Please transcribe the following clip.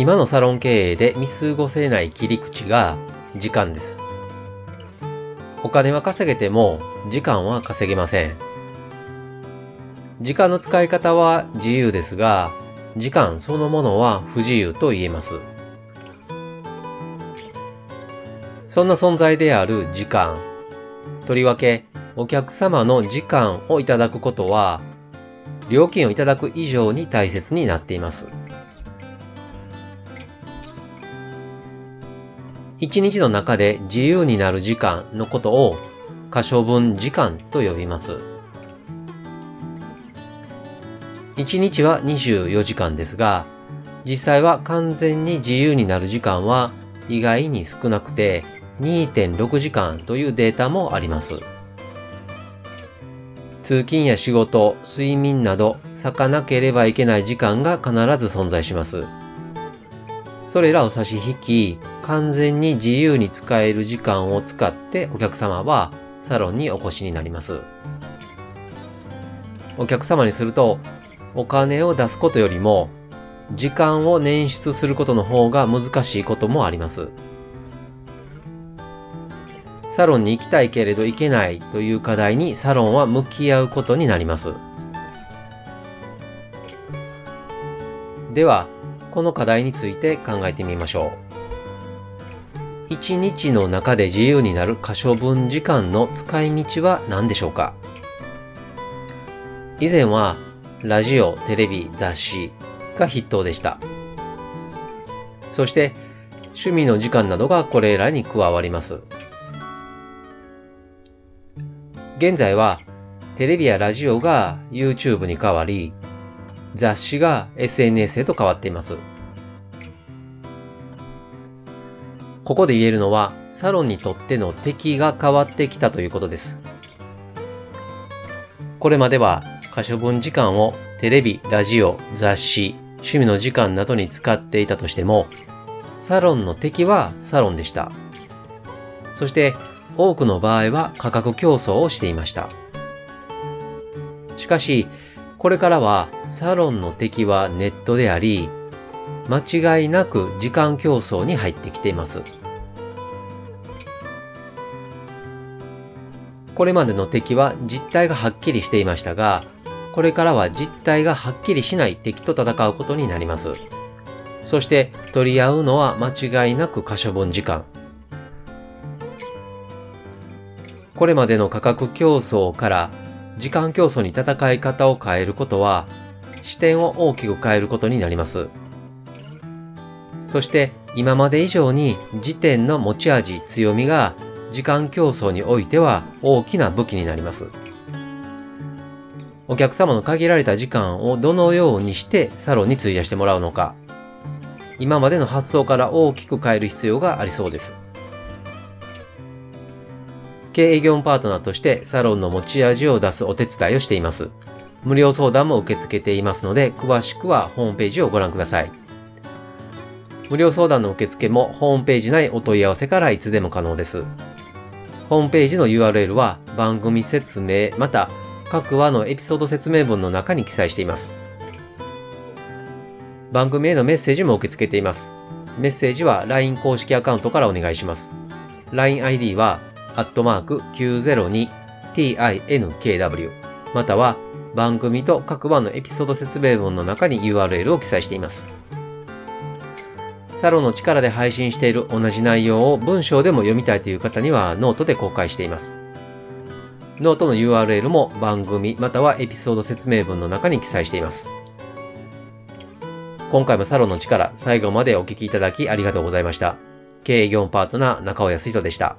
今のサロン経営で見過ごせない切り口が時間です。お金は稼げても時間は稼げません。時間の使い方は自由ですが、時間そのものは不自由と言えます。そんな存在である時間。とりわけ、お客様の時間をいただくことは、料金をいただく以上に大切になっています。一日の中で自由になる時間のことを可処分時間と呼びます。一日は24時間ですが、実際は完全に自由になる時間は意外に少なくて2.6時間というデータもあります。通勤や仕事、睡眠など咲かなければいけない時間が必ず存在します。それらを差し引き、完全に自由に使える時間を使ってお客様はサロンにお越しになります。お客様にすると、お金を出すことよりも、時間を捻出することの方が難しいこともあります。サロンに行きたいけれど行けないという課題にサロンは向き合うことになります。では、この課題について考えてみましょう。一日の中で自由になる可処分時間の使い道は何でしょうか？以前はラジオ、テレビ、雑誌が筆頭でした。そして趣味の時間などがこれらに加わります。現在はテレビやラジオが YouTube に変わり、雑誌が SNS へと変わっています。ここで言えるのは、サロンにとっての敵が変わってきたということです。これまでは可処分時間をテレビ、ラジオ、雑誌、趣味の時間などに使っていたとしても、サロンの敵はサロンでした。そして多くの場合は価格競争をしていました。しかし、これからはサロンの敵はネットであり、間違いなく時間競争に入ってきています。これまでの敵は実態がはっきりしていましたが、これからは実態がはっきりしない敵と戦うことになります。そして取り合うのは間違いなく可処分時間。これまでの価格競争から時間競争に戦い方を変えることは、視点を大きく変えることになります。そして今まで以上に時点の持ち味、強みが時間競争においては大きな武器になります。お客様の限られた時間をどのようにしてサロンに費やしてもらうのか、今までの発想から大きく変える必要がありそうです。経営業務パートナーとしてサロンの持ち味を出すお手伝いをしています。無料相談も受け付けていますので、詳しくはホームページをご覧ください。無料相談の受付もホームページ内お問い合わせからいつでも可能です。ホームページの URL は番組説明また各話のエピソード説明文の中に記載しています。番組へのメッセージも受け付けています。メッセージは LINE 公式アカウントからお願いします。LINEID はアットマーク 902tinkw または番組と各番のエピソード説明文の中に URL を記載しています。サロンの力で配信している同じ内容を文章でも読みたいという方にはノートで公開しています。ノートの URL も番組またはエピソード説明文の中に記載しています。今回もサロンの力最後までお聴きいただきありがとうございました。経営業務パートナー中尾康人でした。